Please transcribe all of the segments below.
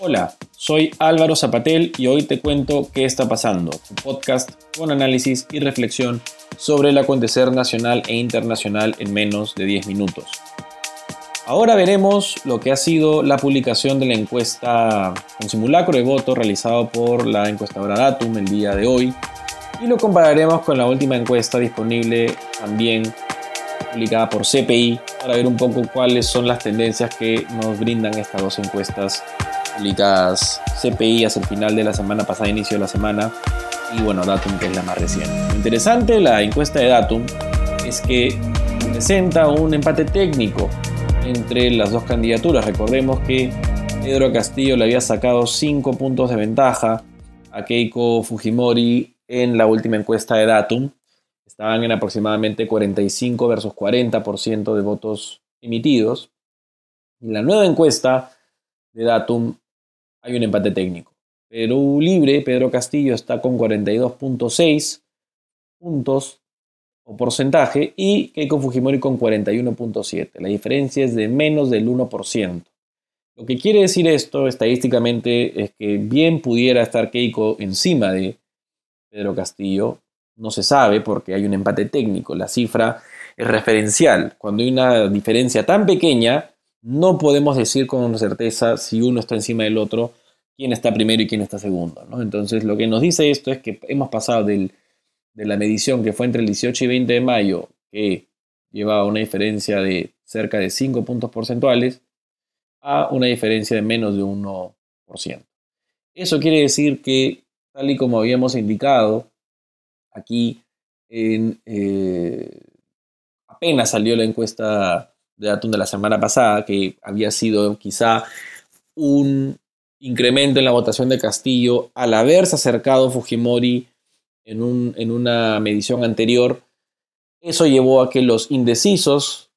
Hola, soy Álvaro Zapatel y hoy te cuento qué está pasando, un podcast con análisis y reflexión sobre el acontecer nacional e internacional en menos de 10 minutos. Ahora veremos lo que ha sido la publicación de la encuesta con simulacro de voto realizado por la encuestadora Datum el día de hoy y lo compararemos con la última encuesta disponible también publicada por CPI para ver un poco cuáles son las tendencias que nos brindan estas dos encuestas publicadas CPI hacia el final de la semana pasada, inicio de la semana, y bueno, Datum, que es la más reciente. Lo interesante la encuesta de Datum es que presenta un empate técnico entre las dos candidaturas. Recordemos que Pedro Castillo le había sacado 5 puntos de ventaja a Keiko Fujimori en la última encuesta de Datum. Estaban en aproximadamente 45 versus 40% de votos emitidos. Y la nueva encuesta de Datum hay un empate técnico. Perú Libre, Pedro Castillo está con 42.6 puntos o porcentaje y Keiko Fujimori con 41.7. La diferencia es de menos del 1%. Lo que quiere decir esto estadísticamente es que bien pudiera estar Keiko encima de Pedro Castillo, no se sabe porque hay un empate técnico, la cifra es referencial. Cuando hay una diferencia tan pequeña, no podemos decir con certeza si uno está encima del otro, quién está primero y quién está segundo. Entonces, lo que nos dice esto es que hemos pasado de la medición que fue entre el 18 y 20 de mayo, que llevaba una diferencia de cerca de 5 puntos porcentuales, a una diferencia de menos de 1%. Eso quiere decir que, tal y como habíamos indicado, aquí eh, apenas salió la encuesta de Datum de la semana pasada, que había sido quizá un incremento en la votación de Castillo al haberse acercado Fujimori en, un, en una medición anterior, eso llevó a que los indecisos,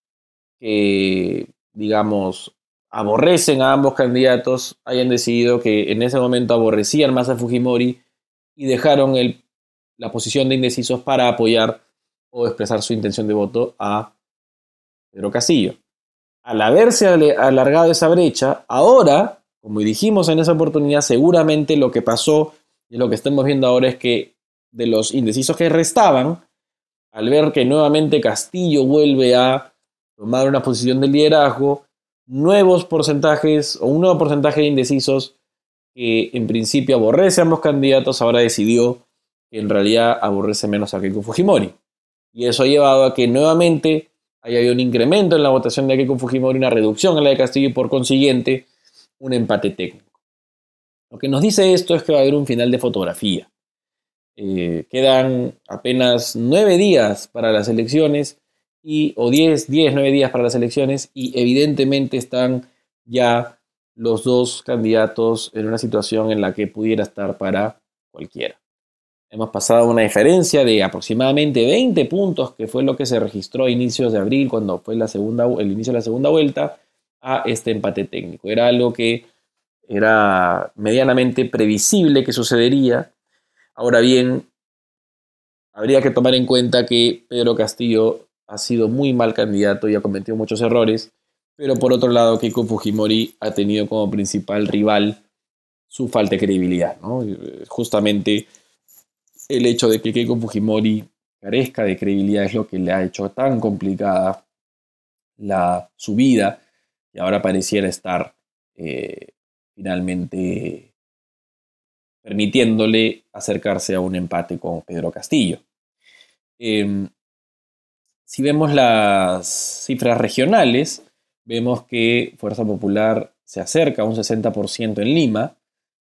que digamos aborrecen a ambos candidatos, hayan decidido que en ese momento aborrecían más a Fujimori y dejaron el, la posición de indecisos para apoyar o expresar su intención de voto a Pedro Castillo. Al haberse alargado esa brecha, ahora, como dijimos en esa oportunidad, seguramente lo que pasó y lo que estamos viendo ahora es que de los indecisos que restaban, al ver que nuevamente Castillo vuelve a tomar una posición de liderazgo, nuevos porcentajes o un nuevo porcentaje de indecisos que en principio aborrece a ambos candidatos, ahora decidió que en realidad aborrece menos a Keiko Fujimori. Y eso ha llevado a que nuevamente Ahí un incremento en la votación de Keiko Fujimori, una reducción en la de Castillo y por consiguiente un empate técnico. Lo que nos dice esto es que va a haber un final de fotografía. Eh, quedan apenas nueve días para las elecciones y, o diez, diez, nueve días para las elecciones y evidentemente están ya los dos candidatos en una situación en la que pudiera estar para cualquiera. Hemos pasado una diferencia de aproximadamente 20 puntos, que fue lo que se registró a inicios de abril, cuando fue el inicio de la segunda vuelta, a este empate técnico. Era algo que era medianamente previsible que sucedería. Ahora bien, habría que tomar en cuenta que Pedro Castillo ha sido muy mal candidato y ha cometido muchos errores, pero por otro lado, Keiko Fujimori ha tenido como principal rival su falta de credibilidad. Justamente el hecho de que Keiko Fujimori carezca de credibilidad es lo que le ha hecho tan complicada la, su vida y ahora pareciera estar eh, finalmente permitiéndole acercarse a un empate con Pedro Castillo. Em, si vemos las cifras regionales, vemos que Fuerza Popular se acerca a un 60% en Lima,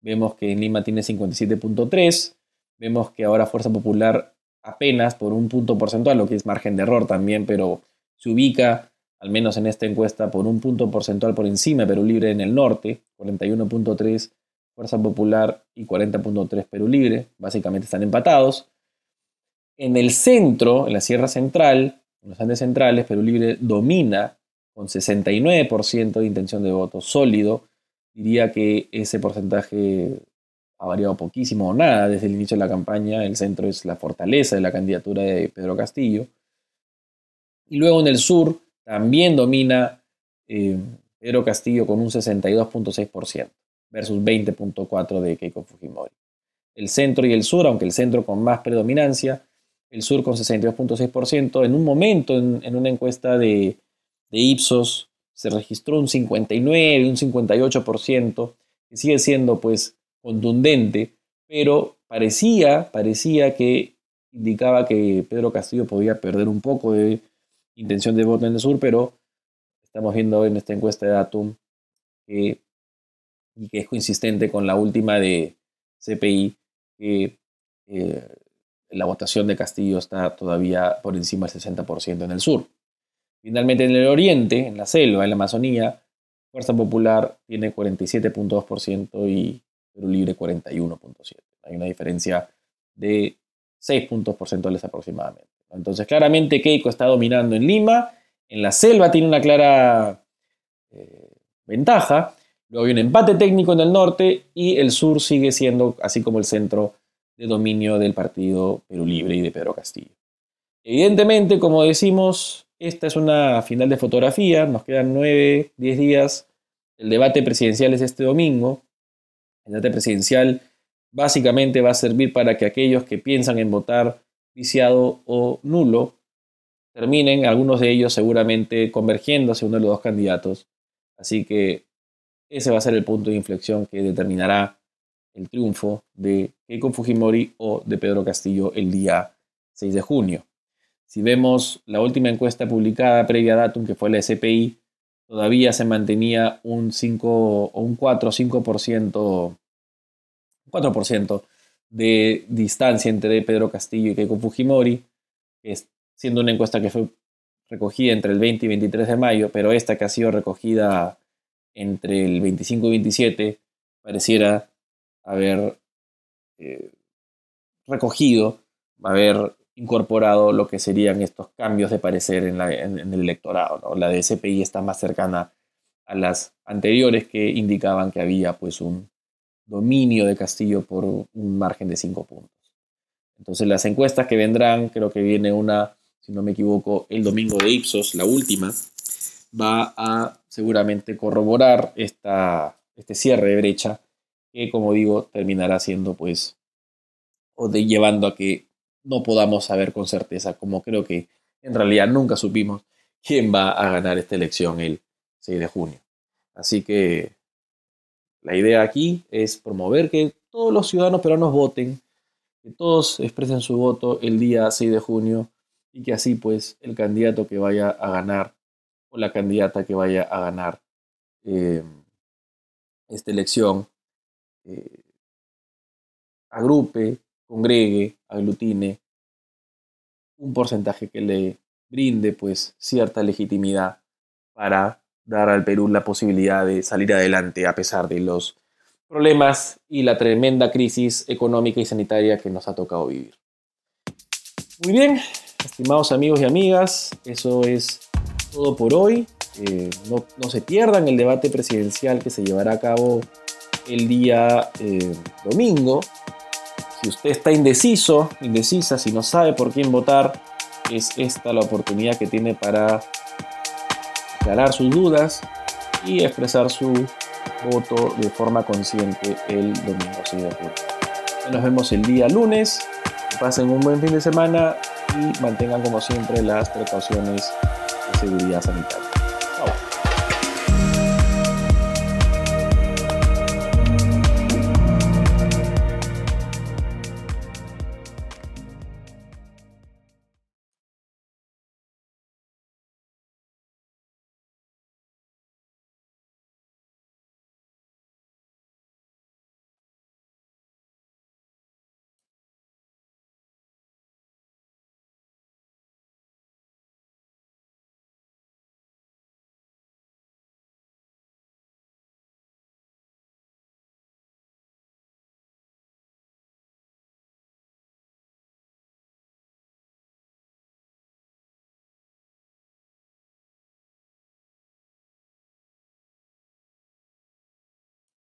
vemos que en Lima tiene 57.3%, Vemos que ahora Fuerza Popular apenas por un punto porcentual, lo que es margen de error también, pero se ubica, al menos en esta encuesta, por un punto porcentual por encima de Perú Libre en el norte, 41.3 Fuerza Popular y 40.3 Perú Libre, básicamente están empatados. En el centro, en la Sierra Central, en los Andes Centrales, Perú Libre domina con 69% de intención de voto sólido. Diría que ese porcentaje ha variado poquísimo o nada desde el inicio de la campaña. El centro es la fortaleza de la candidatura de Pedro Castillo. Y luego en el sur también domina eh, Pedro Castillo con un 62.6%. versus 20.4 de Keiko Fujimori. El centro y el sur, aunque el centro con más predominancia, el sur con 62.6%, en un momento en, una encuesta de, de, Ipsos se registró un 59, un 58%, que sigue siendo pues contundente, pero parecía, parecía que indicaba que Pedro Castillo podía perder un poco de intención de voto en el sur, pero estamos viendo en esta encuesta de Datum que, es consistente con la última de CPI, que eh, la votación de Castillo está todavía por encima del 60% en el sur. Finalmente, en el oriente, en la selva, en la Amazonía, Fuerza Popular tiene 47.2% y Perú Libre 41.7%. Hay una diferencia de 6 puntos porcentuales aproximadamente. Entonces, claramente Keiko está dominando en Lima, en la selva tiene una clara eh, ventaja, luego hay un empate técnico en el norte y el sur sigue siendo, así como el centro, de dominio del Partido Perú Libre y de Pedro Castillo. Evidentemente, como decimos, esta es una final de fotografía, nos quedan 9, 10 días, el debate presidencial es este domingo, el debate presidencial básicamente va a servir para que aquellos que piensan en votar viciado o nulo terminen, algunos de ellos seguramente convergiendo hacia uno de los dos candidatos. Así que ese va a ser el punto de inflexión que determinará el triunfo de Keiko Fujimori o de Pedro Castillo el día 6 de junio. Si vemos la última encuesta publicada previa a datum, que fue la SPI, todavía se mantenía un 5 o un 4 o 5%, 4% de distancia entre Pedro Castillo y Keiko Fujimori, siendo una encuesta que fue recogida entre el 20 y 23 de mayo, pero esta que ha sido recogida entre el 25 y 27 pareciera haber eh, recogido, haber incorporado lo que serían estos cambios de parecer en, el electorado. La de SPI está más cercana a las anteriores que indicaban que había pues un dominio de Castillo por un margen de 5 puntos. Entonces las encuestas que vendrán, creo que viene una, si no me equivoco, el domingo de Ipsos, la última, va a seguramente corroborar esta, este cierre de brecha que como digo terminará siendo pues o de llevando a que no podamos saber con certeza, como creo que en realidad nunca supimos quién va a ganar esta elección el 6 de junio. Así que la idea aquí es promover que todos los ciudadanos peruanos voten, que todos expresen su voto el día 6 de junio y que así pues el candidato que vaya a ganar o la candidata que vaya a ganar eh, esta elección eh, agrupe, congregue, aglutine un porcentaje que le brinde pues cierta legitimidad para dar al Perú la posibilidad de salir adelante a pesar de los problemas y la tremenda crisis económica y sanitaria que nos ha tocado vivir. Muy bien, estimados amigos y amigas, eso es todo por hoy. Eh, no, se pierdan el debate presidencial que se llevará a cabo el día eh, domingo. Si usted está indeciso, indecisa, si no sabe por quién votar, es esta la oportunidad que tiene para aclarar sus dudas y expresar su voto de forma consciente el domingo 6 de Nos vemos el día lunes. pasen un buen fin de semana y mantengan como siempre las precauciones de seguridad sanitaria.